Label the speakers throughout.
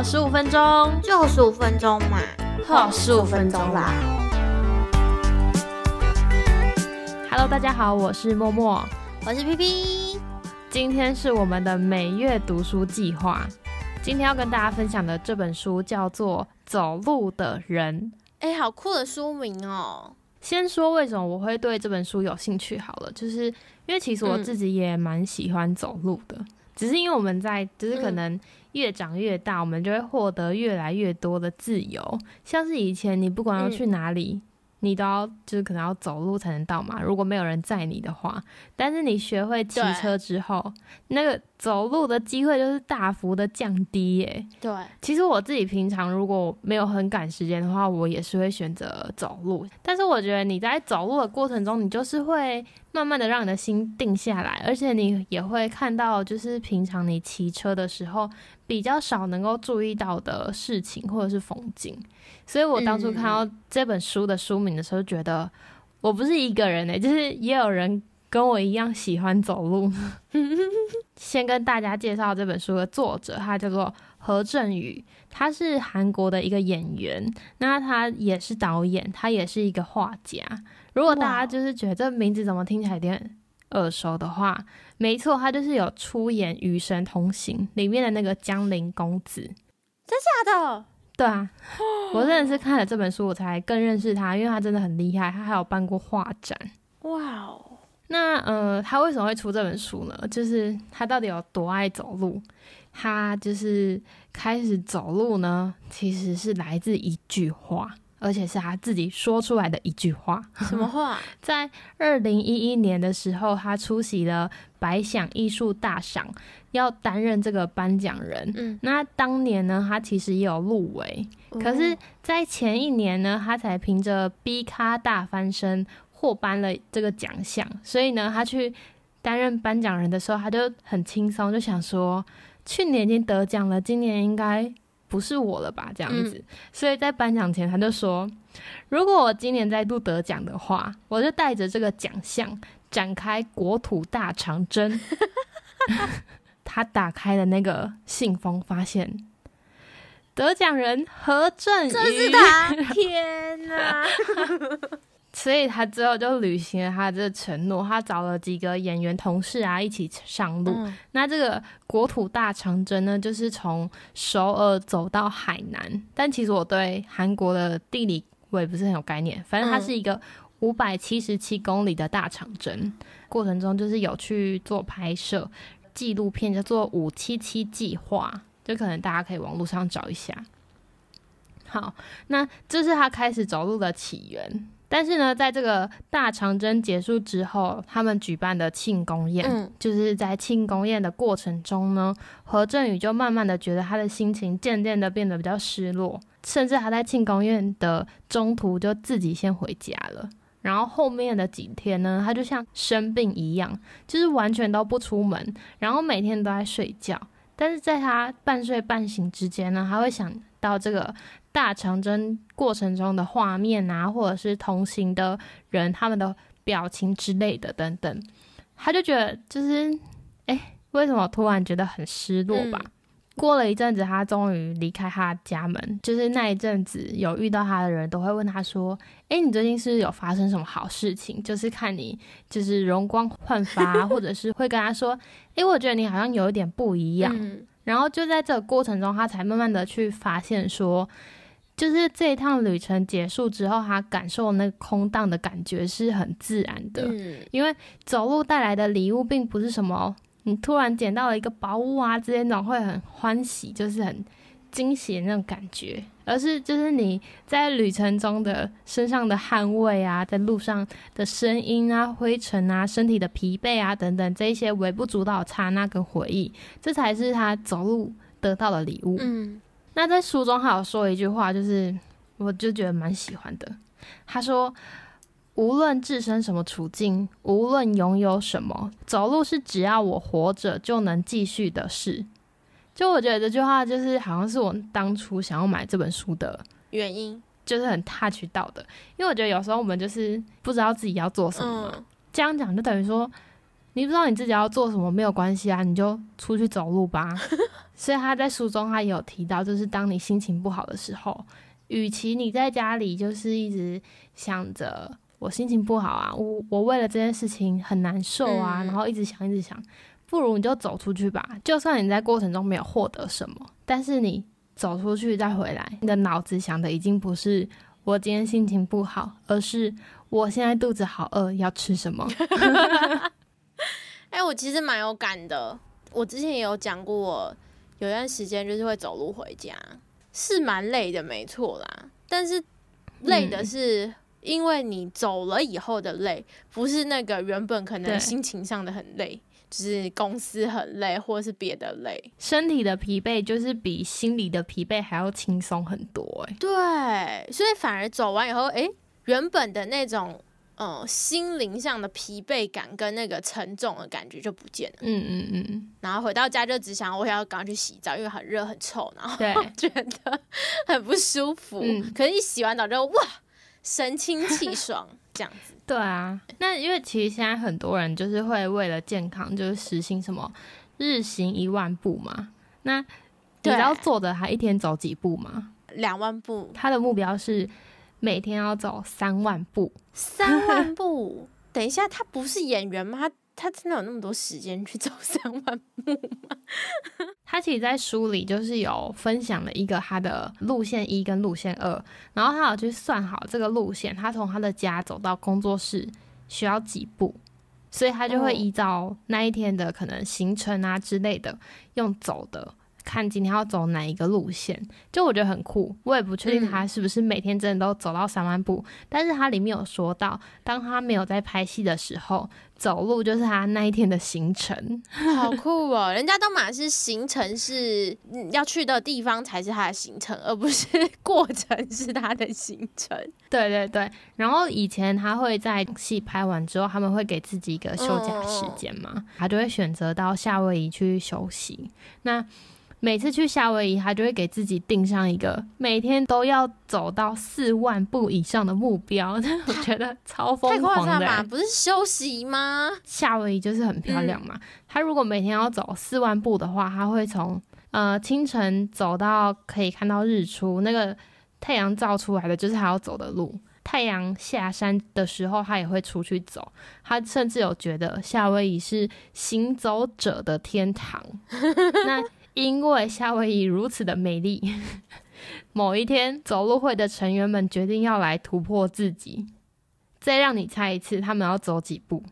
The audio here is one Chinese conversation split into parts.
Speaker 1: 好十五分钟，
Speaker 2: 就十五分钟嘛，
Speaker 1: 好十五分钟啦。Hello，大家好，我是默默，
Speaker 2: 我是 P P，
Speaker 1: 今天是我们的每月读书计划。今天要跟大家分享的这本书叫做《走路的人》。
Speaker 2: 哎，好酷的书名哦！
Speaker 1: 先说为什么我会对这本书有兴趣好了，就是因为其实我自己也蛮喜欢走路的，只是因为我们在，就是可能越长越大，我们就会获得越来越多的自由，像是以前你不管要去哪里。你都要就是可能要走路才能到嘛，如果没有人载你的话，但是你学会骑车之后，那个走路的机会就是大幅的降低耶。
Speaker 2: 对，
Speaker 1: 其实我自己平常如果没有很赶时间的话，我也是会选择走路。但是我觉得你在走路的过程中，你就是会慢慢的让你的心定下来，而且你也会看到就是平常你骑车的时候比较少能够注意到的事情或者是风景。所以我当初看到这本书的书名的时候，觉得我不是一个人诶，就是也有人跟我一样喜欢走路。先跟大家介绍这本书的作者，他叫做何振宇，他是韩国的一个演员，那他也是导演，他也是一个画家。如果大家就是觉得这名字怎么听起来有点耳熟的话，没错，他就是有出演《与神同行》里面的那个江陵公子。
Speaker 2: 真假的？
Speaker 1: 对啊，我真的是看了这本书，我才更认识他，因为他真的很厉害，他还有办过画展。
Speaker 2: 哇哦！
Speaker 1: 那呃，他为什么会出这本书呢？就是他到底有多爱走路？他就是开始走路呢，其实是来自一句话。而且是他自己说出来的一句话。
Speaker 2: 什么话？
Speaker 1: 在二零一一年的时候，他出席了百想艺术大赏，要担任这个颁奖人。嗯，那当年呢，他其实也有入围，可是，在前一年呢，他才凭着 B 咖大翻身获颁了这个奖项。所以呢，他去担任颁奖人的时候，他就很轻松，就想说，去年已经得奖了，今年应该。不是我了吧？这样子，所以在颁奖前他就说：“如果我今年再度得奖的话，我就带着这个奖项展开国土大长征。”他打开了那个信封，发现得奖人何振宇，
Speaker 2: 这是他！天哪！
Speaker 1: 所以他之后就履行了他的承诺，他找了几个演员同事啊一起上路。那这个国土大长征呢，就是从首尔走到海南。但其实我对韩国的地理我也不是很有概念，反正它是一个五百七十七公里的大长征。过程中就是有去做拍摄纪录片，叫做《五七七计划》，就可能大家可以网络上找一下。好，那这是他开始走路的起源。但是呢，在这个大长征结束之后，他们举办的庆功宴，就是在庆功宴的过程中呢，何振宇就慢慢的觉得他的心情渐渐的变得比较失落，甚至他在庆功宴的中途就自己先回家了。然后后面的几天呢，他就像生病一样，就是完全都不出门，然后每天都在睡觉。但是在他半睡半醒之间呢，他会想到这个。大长征过程中的画面啊，或者是同行的人他们的表情之类的等等，他就觉得就是，哎，为什么突然觉得很失落吧？过了一阵子，他终于离开他家门，就是那一阵子有遇到他的人都会问他说：“哎，你最近是有发生什么好事情？”就是看你就是容光焕发，或者是会跟他说：“哎，我觉得你好像有一点不一样。”然后就在这个过程中，他才慢慢的去发现说。就是这一趟旅程结束之后，他感受那个空荡的感觉是很自然的，因为走路带来的礼物并不是什么你突然捡到了一个宝物啊之类那种会很欢喜，就是很惊喜的那种感觉，而是就是你在旅程中的身上的汗味啊，在路上的声音啊、灰尘啊、身体的疲惫啊等等这一些微不足道的刹那跟回忆，这才是他走路得到的礼物。嗯。那在书中还有说一句话，就是我就觉得蛮喜欢的。他说：“无论置身什么处境，无论拥有什么，走路是只要我活着就能继续的事。”就我觉得这句话就是好像是我当初想要买这本书的
Speaker 2: 原因，
Speaker 1: 就是很 touch 到的。因为我觉得有时候我们就是不知道自己要做什么，这样讲就等于说你不知道你自己要做什么没有关系啊，你就出去走路吧。所以他在书中他也有提到，就是当你心情不好的时候，与其你在家里就是一直想着我心情不好啊，我我为了这件事情很难受啊，然后一直想一直想，不如你就走出去吧。就算你在过程中没有获得什么，但是你走出去再回来，你的脑子想的已经不是我今天心情不好，而是我现在肚子好饿，要吃什么。
Speaker 2: 哎，我其实蛮有感的。我之前也有讲过，我有段时间就是会走路回家，是蛮累的，没错啦。但是累的是因为你走了以后的累，不是那个原本可能心情上的很累，就是公司很累，或者是别的累。
Speaker 1: 身体的疲惫就是比心理的疲惫还要轻松很多，哎。
Speaker 2: 对，所以反而走完以后，哎，原本的那种。嗯，心灵上的疲惫感跟那个沉重的感觉就不见了。
Speaker 1: 嗯嗯嗯。
Speaker 2: 然后回到家就只想我要赶快去洗澡，因为很热很臭，然后 觉得很不舒服。嗯。可是，一洗完澡之后，哇，神清气爽，这样子。
Speaker 1: 对啊。那因为其实现在很多人就是会为了健康，就是实行什么日行一万步嘛。那你知道作者他一天走几步吗？
Speaker 2: 两万步。
Speaker 1: 他的目标是。每天要走三万步，
Speaker 2: 三万步。等一下，他不是演员吗？他他真的有那么多时间去 走三万步吗？
Speaker 1: 他其实，在书里就是有分享了一个他的路线一跟路线二，然后他有去算好这个路线，他从他的家走到工作室需要几步，所以他就会依照那一天的可能行程啊之类的，用走的。看今天要走哪一个路线，就我觉得很酷。我也不确定他是不是每天真的都走到三万步，但是他里面有说到，当他没有在拍戏的时候，走路就是他那一天的行程，
Speaker 2: 好酷哦！人家都马是行程是要去的地方才是他的行程，而不是过程是他的行程。
Speaker 1: 对对对。然后以前他会在戏拍完之后，他们会给自己一个休假时间嘛，他就会选择到夏威夷去休息。那每次去夏威夷，他就会给自己定上一个每天都要走到四万步以上的目标。我觉得超疯狂的，
Speaker 2: 不是休息吗？
Speaker 1: 夏威夷就是很漂亮嘛。他如果每天要走四万步的话，他会从呃清晨走到可以看到日出，那个太阳照出来的就是他要走的路。太阳下山的时候，他也会出去走。他甚至有觉得夏威夷是行走者的天堂。那。因为夏威夷如此的美丽，某一天走路会的成员们决定要来突破自己。再让你猜一次，他们要走几步？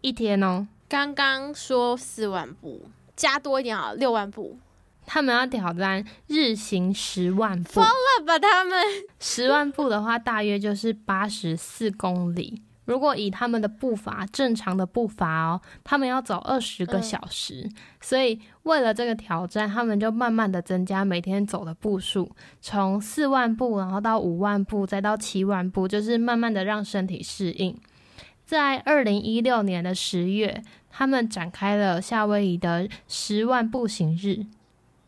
Speaker 1: 一天哦。
Speaker 2: 刚刚说四万步，加多一点好，六万步。
Speaker 1: 他们要挑战日行十万步。疯
Speaker 2: 了吧他们？
Speaker 1: 十万步的话，大约就是八十四公里。如果以他们的步伐，正常的步伐哦，他们要走二十个小时。所以为了这个挑战，他们就慢慢的增加每天走的步数，从四万步，然后到五万步，再到七万步，就是慢慢的让身体适应。在二零一六年的十月，他们展开了夏威夷的十万步行日，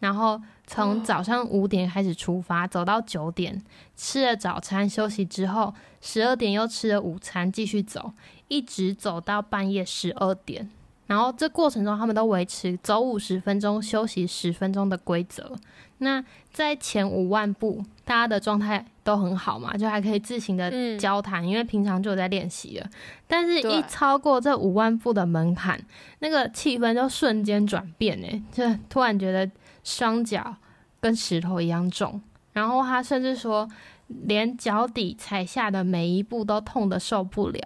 Speaker 1: 然后。从早上五点开始出发，走到九点，吃了早餐休息之后，十二点又吃了午餐，继续走，一直走到半夜十二点。然后这过程中，他们都维持走五十分钟休息十分钟的规则。那在前五万步，大家的状态都很好嘛，就还可以自行的交谈，因为平常就有在练习了。但是，一超过这五万步的门槛，那个气氛就瞬间转变，哎，就突然觉得。双脚跟石头一样重，然后他甚至说，连脚底踩下的每一步都痛得受不了。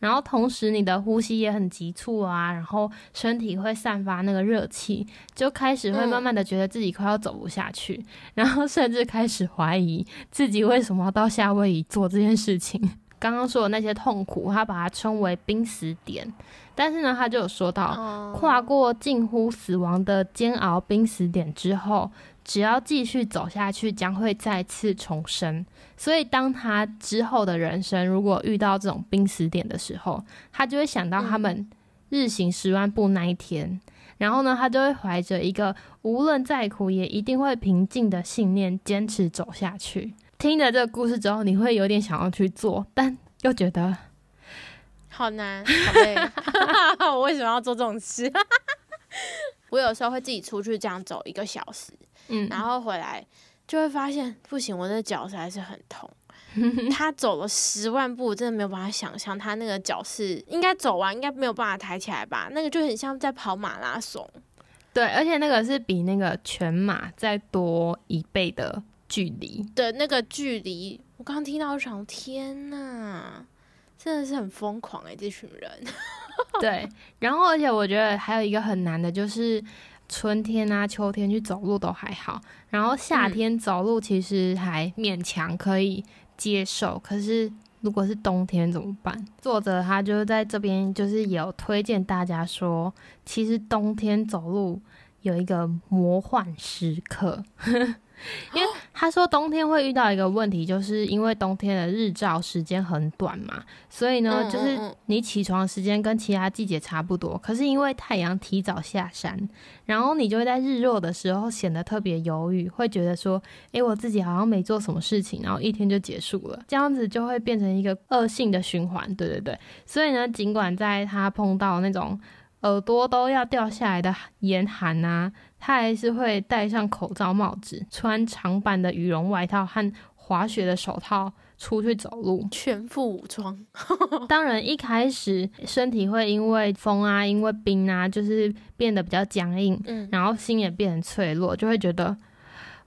Speaker 1: 然后同时你的呼吸也很急促啊，然后身体会散发那个热气，就开始会慢慢的觉得自己快要走不下去，然后甚至开始怀疑自己为什么要到夏威夷做这件事情。刚刚说的那些痛苦，他把它称为濒死点。但是呢，他就有说到，跨过近乎死亡的煎熬濒死点之后，只要继续走下去，将会再次重生。所以，当他之后的人生如果遇到这种濒死点的时候，他就会想到他们日行十万步那一天，然后呢，他就会怀着一个无论再苦也一定会平静的信念，坚持走下去。听了这个故事之后，你会有点想要去做，但又觉得。
Speaker 2: 好难，好累，我为什么要做这种事？我有时候会自己出去这样走一个小时，嗯，然后回来就会发现不行，我的脚实在是很痛。他走了十万步，真的没有办法想象他那个脚是应该走完，应该没有办法抬起来吧？那个就很像在跑马拉松。
Speaker 1: 对，而且那个是比那个全马再多一倍的距离
Speaker 2: 的那个距离。我刚刚听到，我想，天呐，真的是很疯狂哎，这群人。
Speaker 1: 对，然后而且我觉得还有一个很难的，就是春天啊、秋天去走路都还好，然后夏天走路其实还勉强可以接受，可是如果是冬天怎么办？作者他就是在这边就是有推荐大家说，其实冬天走路有一个魔幻时刻。因为他说冬天会遇到一个问题，就是因为冬天的日照时间很短嘛，所以呢，就是你起床时间跟其他季节差不多，可是因为太阳提早下山，然后你就会在日落的时候显得特别犹豫，会觉得说，诶，我自己好像没做什么事情，然后一天就结束了，这样子就会变成一个恶性的循环。对对对，所以呢，尽管在他碰到那种耳朵都要掉下来的严寒啊。他还是会戴上口罩、帽子，穿长版的羽绒外套和滑雪的手套出去走路，
Speaker 2: 全副武装。
Speaker 1: 当然，一开始身体会因为风啊、因为冰啊，就是变得比较僵硬，嗯，然后心也变得脆弱，就会觉得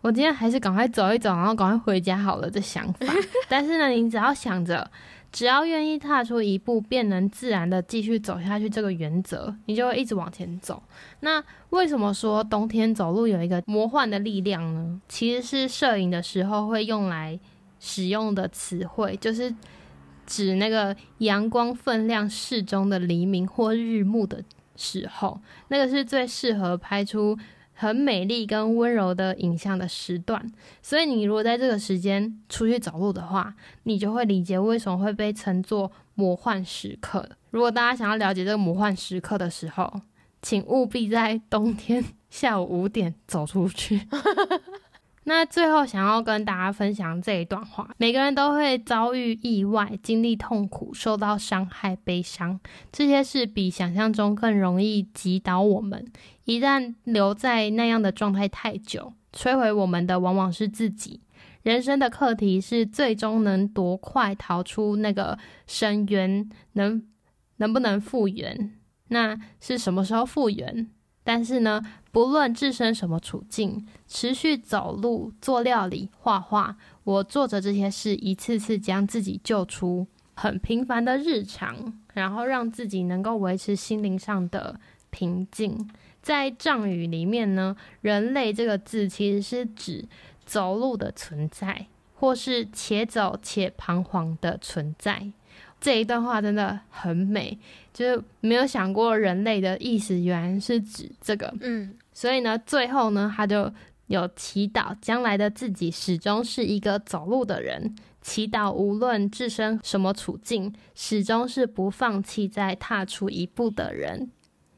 Speaker 1: 我今天还是赶快走一走，然后赶快回家好了的想法。但是呢，你只要想着。只要愿意踏出一步，便能自然的继续走下去。这个原则，你就会一直往前走。那为什么说冬天走路有一个魔幻的力量呢？其实是摄影的时候会用来使用的词汇，就是指那个阳光分量适中的黎明或日暮的时候，那个是最适合拍出。很美丽跟温柔的影像的时段，所以你如果在这个时间出去走路的话，你就会理解为什么会被称作魔幻时刻。如果大家想要了解这个魔幻时刻的时候，请务必在冬天 下午五点走出去。那最后想要跟大家分享这一段话：每个人都会遭遇意外、经历痛苦、受到伤害、悲伤，这些事比想象中更容易击倒我们。一旦留在那样的状态太久，摧毁我们的往往是自己。人生的课题是最终能多快逃出那个深渊，能能不能复原？那是什么时候复原？但是呢，不论置身什么处境，持续走路、做料理、画画，我做着这些事，一次次将自己救出很平凡的日常，然后让自己能够维持心灵上的平静。在藏语里面呢，“人类”这个字其实是指走路的存在，或是且走且彷徨的存在。这一段话真的很美，就是没有想过人类的意思原来是指这个，嗯，所以呢，最后呢，他就有祈祷将来的自己始终是一个走路的人，祈祷无论置身什么处境，始终是不放弃再踏出一步的人，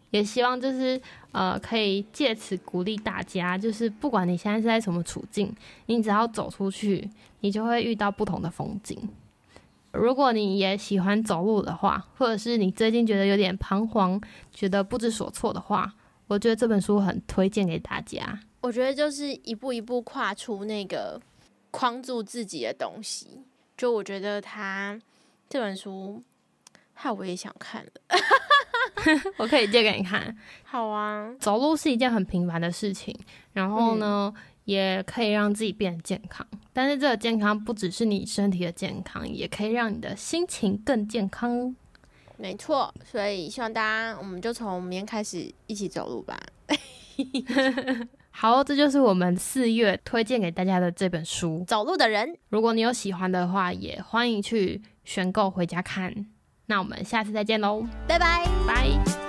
Speaker 1: 也希望就是呃，可以借此鼓励大家，就是不管你现在是在什么处境，你只要走出去，你就会遇到不同的风景。如果你也喜欢走路的话，或者是你最近觉得有点彷徨，觉得不知所措的话，我觉得这本书很推荐给大家。
Speaker 2: 我觉得就是一步一步跨出那个框住自己的东西。就我觉得他这本书，害我也想看了，
Speaker 1: 我可以借给你看。
Speaker 2: 好啊，
Speaker 1: 走路是一件很平凡的事情，然后呢？也可以让自己变得健康，但是这个健康不只是你身体的健康，也可以让你的心情更健康。
Speaker 2: 没错，所以希望大家，我们就从明天开始一起走路吧。
Speaker 1: 好，这就是我们四月推荐给大家的这本书《
Speaker 2: 走路的人》。
Speaker 1: 如果你有喜欢的话，也欢迎去选购回家看。那我们下次再见喽，
Speaker 2: 拜拜
Speaker 1: 拜。